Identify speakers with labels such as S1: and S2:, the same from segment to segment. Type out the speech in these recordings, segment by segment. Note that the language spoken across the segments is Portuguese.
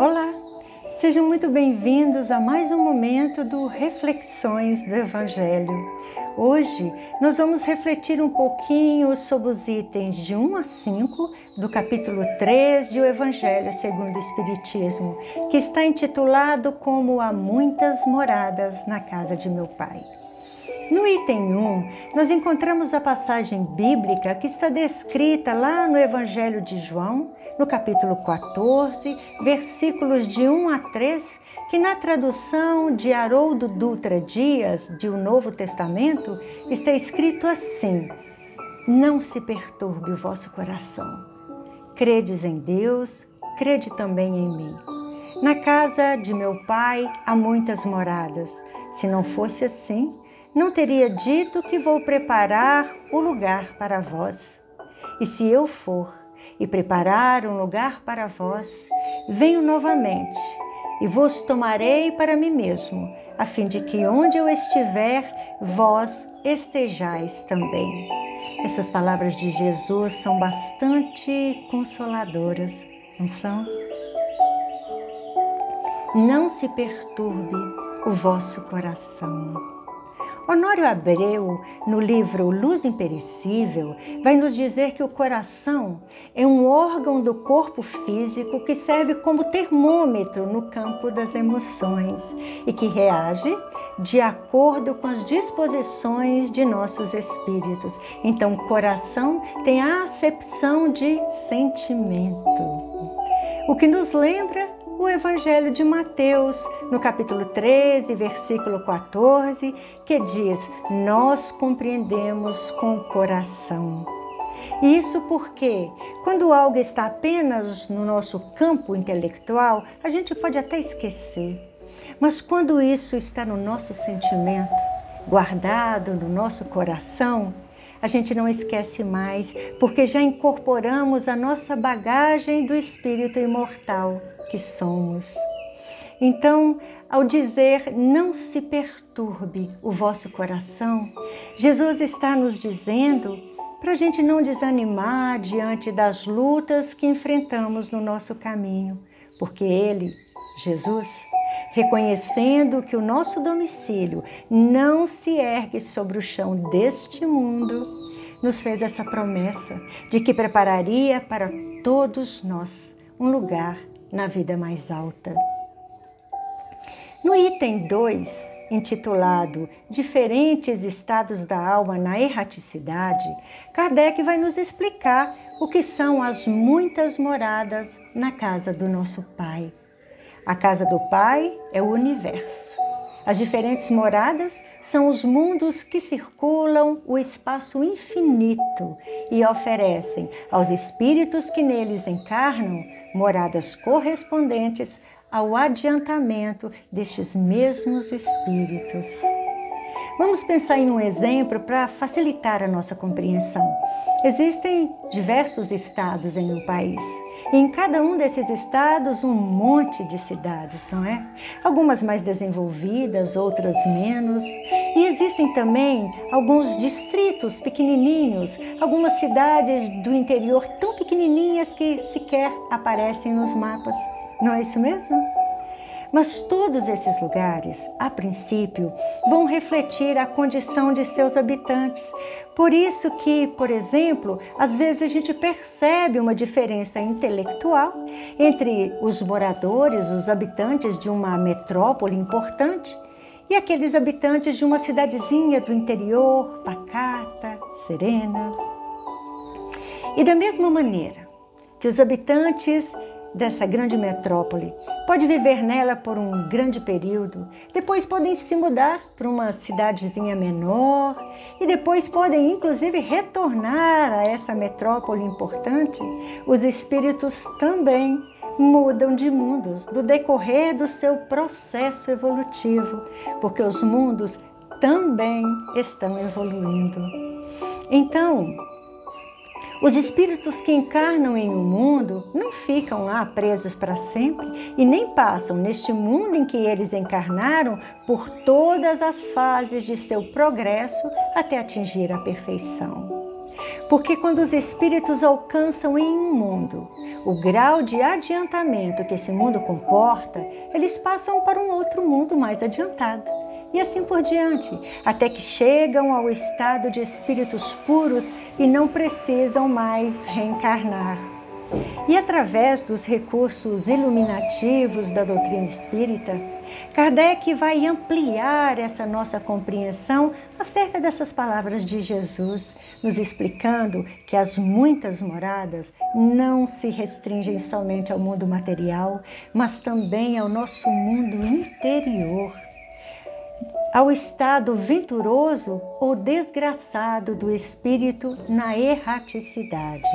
S1: Olá, sejam muito bem-vindos a mais um momento do Reflexões do Evangelho. Hoje nós vamos refletir um pouquinho sobre os itens de 1 a 5 do capítulo 3 de O Evangelho segundo o Espiritismo, que está intitulado como Há muitas moradas na casa de meu Pai. No item 1, nós encontramos a passagem bíblica que está descrita lá no Evangelho de João, no capítulo 14, versículos de 1 a 3, que na tradução de Haroldo Dutra Dias, de O Novo Testamento, está escrito assim: Não se perturbe o vosso coração. Credes em Deus, crede também em mim. Na casa de meu pai há muitas moradas. Se não fosse assim, não teria dito que vou preparar o lugar para vós. E se eu for e preparar um lugar para vós, venho novamente e vos tomarei para mim mesmo, a fim de que onde eu estiver, vós estejais também. Essas palavras de Jesus são bastante consoladoras, não são? Não se perturbe o vosso coração. Honório Abreu, no livro Luz Imperecível, vai nos dizer que o coração é um órgão do corpo físico que serve como termômetro no campo das emoções e que reage de acordo com as disposições de nossos espíritos. Então, coração tem a acepção de sentimento. O que nos lembra o Evangelho de Mateus, no capítulo 13, versículo 14, que diz: Nós compreendemos com o coração. Isso porque, quando algo está apenas no nosso campo intelectual, a gente pode até esquecer. Mas quando isso está no nosso sentimento, guardado no nosso coração, a gente não esquece mais, porque já incorporamos a nossa bagagem do espírito imortal que somos. Então, ao dizer não se perturbe o vosso coração, Jesus está nos dizendo para a gente não desanimar diante das lutas que enfrentamos no nosso caminho, porque Ele, Jesus, reconhecendo que o nosso domicílio não se ergue sobre o chão deste mundo, nos fez essa promessa de que prepararia para todos nós um lugar na vida mais alta. No item 2, intitulado Diferentes Estados da Alma na Erraticidade, Kardec vai nos explicar o que são as muitas moradas na casa do nosso Pai. A casa do Pai é o universo. As diferentes moradas são os mundos que circulam o espaço infinito e oferecem aos espíritos que neles encarnam moradas correspondentes ao adiantamento destes mesmos espíritos. Vamos pensar em um exemplo para facilitar a nossa compreensão. Existem diversos estados em um país. Em cada um desses estados, um monte de cidades, não é? Algumas mais desenvolvidas, outras menos. E existem também alguns distritos pequenininhos, algumas cidades do interior tão pequenininhas que sequer aparecem nos mapas. Não é isso mesmo? Mas todos esses lugares, a princípio, vão refletir a condição de seus habitantes. Por isso que, por exemplo, às vezes a gente percebe uma diferença intelectual entre os moradores, os habitantes de uma metrópole importante e aqueles habitantes de uma cidadezinha do interior, pacata, serena. E da mesma maneira que os habitantes dessa grande metrópole. Pode viver nela por um grande período, depois podem se mudar para uma cidadezinha menor e depois podem inclusive retornar a essa metrópole importante. Os espíritos também mudam de mundos do decorrer do seu processo evolutivo, porque os mundos também estão evoluindo. Então, os espíritos que encarnam em um mundo não ficam lá presos para sempre e nem passam neste mundo em que eles encarnaram por todas as fases de seu progresso até atingir a perfeição. Porque quando os espíritos alcançam em um mundo o grau de adiantamento que esse mundo comporta, eles passam para um outro mundo mais adiantado. E assim por diante, até que chegam ao estado de espíritos puros e não precisam mais reencarnar. E através dos recursos iluminativos da doutrina espírita, Kardec vai ampliar essa nossa compreensão acerca dessas palavras de Jesus, nos explicando que as muitas moradas não se restringem somente ao mundo material, mas também ao nosso mundo interior, ao estado venturoso ou desgraçado do espírito na erraticidade.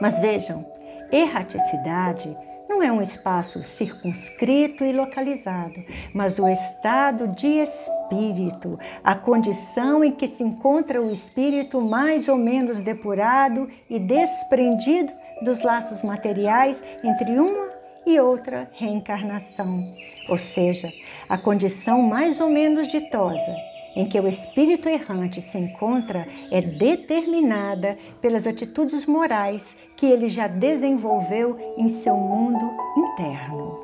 S1: Mas vejam, erraticidade não é um espaço circunscrito e localizado, mas o estado de espírito, a condição em que se encontra o espírito mais ou menos depurado e desprendido dos laços materiais entre uma e outra reencarnação, ou seja, a condição mais ou menos ditosa em que o espírito errante se encontra é determinada pelas atitudes morais que ele já desenvolveu em seu mundo interno.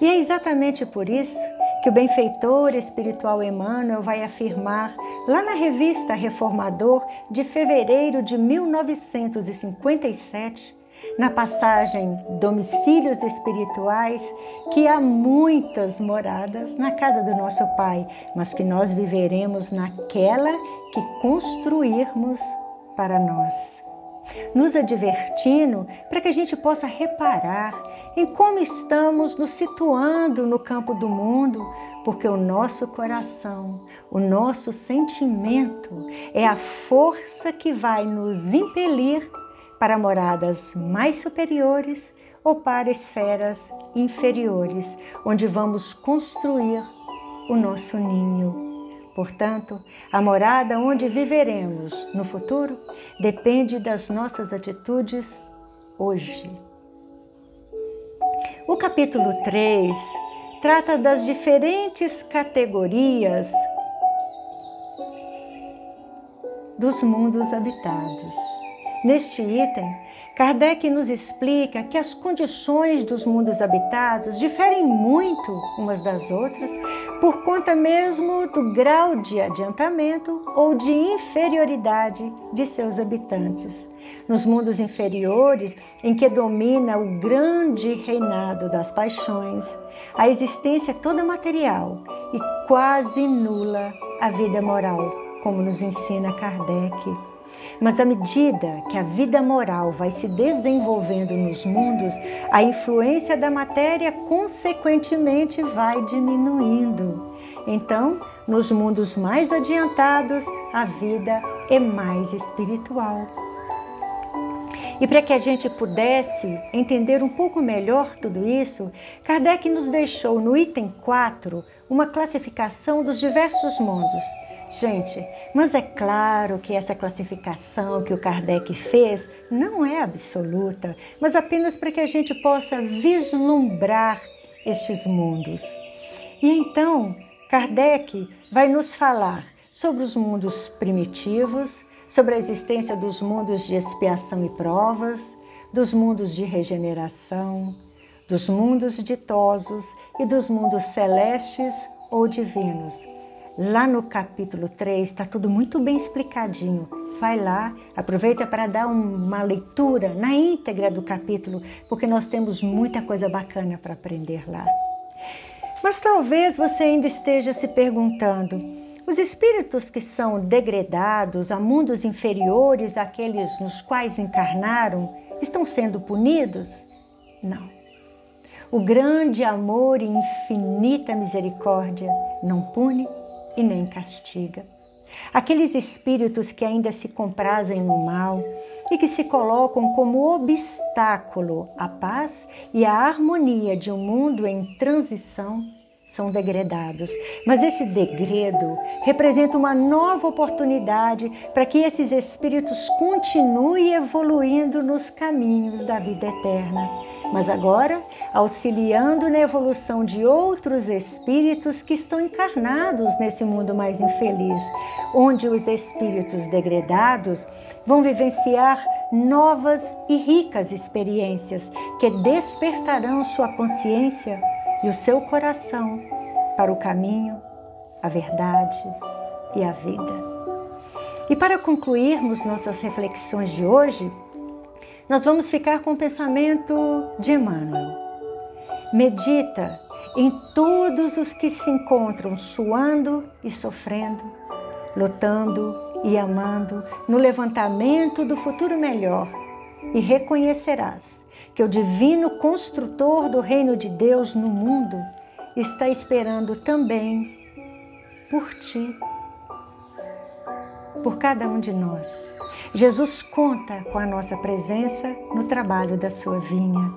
S1: E é exatamente por isso que o benfeitor espiritual Emmanuel vai afirmar lá na revista Reformador de fevereiro de 1957 na passagem Domicílios Espirituais, que há muitas moradas na casa do nosso Pai, mas que nós viveremos naquela que construirmos para nós. Nos advertindo para que a gente possa reparar em como estamos nos situando no campo do mundo, porque o nosso coração, o nosso sentimento é a força que vai nos impelir para moradas mais superiores ou para esferas inferiores, onde vamos construir o nosso ninho. Portanto, a morada onde viveremos no futuro depende das nossas atitudes hoje. O capítulo 3 trata das diferentes categorias dos mundos habitados. Neste item, Kardec nos explica que as condições dos mundos habitados diferem muito umas das outras por conta mesmo do grau de adiantamento ou de inferioridade de seus habitantes. Nos mundos inferiores, em que domina o grande reinado das paixões, a existência é toda material e quase nula a vida moral, como nos ensina Kardec. Mas à medida que a vida moral vai se desenvolvendo nos mundos, a influência da matéria consequentemente vai diminuindo. Então, nos mundos mais adiantados, a vida é mais espiritual. E para que a gente pudesse entender um pouco melhor tudo isso, Kardec nos deixou no item 4 uma classificação dos diversos mundos Gente, mas é claro que essa classificação que o Kardec fez não é absoluta, mas apenas para que a gente possa vislumbrar estes mundos. E então, Kardec vai nos falar sobre os mundos primitivos, sobre a existência dos mundos de expiação e provas, dos mundos de regeneração, dos mundos ditosos e dos mundos celestes ou divinos Lá no capítulo 3 está tudo muito bem explicadinho. Vai lá, aproveita para dar uma leitura na íntegra do capítulo, porque nós temos muita coisa bacana para aprender lá. Mas talvez você ainda esteja se perguntando: os espíritos que são degradados a mundos inferiores àqueles nos quais encarnaram estão sendo punidos? Não. O grande amor e infinita misericórdia não pune e nem castiga. Aqueles espíritos que ainda se comprazem no mal e que se colocam como obstáculo à paz e à harmonia de um mundo em transição são degredados. Mas esse degredo representa uma nova oportunidade para que esses espíritos continuem evoluindo nos caminhos da vida eterna. Mas agora, auxiliando na evolução de outros espíritos que estão encarnados nesse mundo mais infeliz, onde os espíritos degredados vão vivenciar novas e ricas experiências que despertarão sua consciência e o seu coração para o caminho, a verdade e a vida. E para concluirmos nossas reflexões de hoje, nós vamos ficar com o pensamento de Emmanuel. Medita em todos os que se encontram suando e sofrendo, lutando e amando no levantamento do futuro melhor, e reconhecerás que o divino construtor do reino de Deus no mundo está esperando também por ti, por cada um de nós. Jesus conta com a nossa presença no trabalho da sua vinha.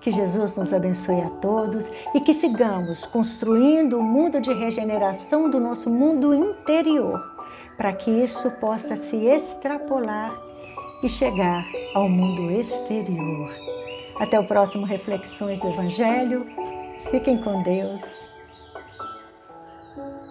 S1: Que Jesus nos abençoe a todos e que sigamos construindo o um mundo de regeneração do nosso mundo interior, para que isso possa se extrapolar e chegar ao mundo exterior. Até o próximo Reflexões do Evangelho. Fiquem com Deus.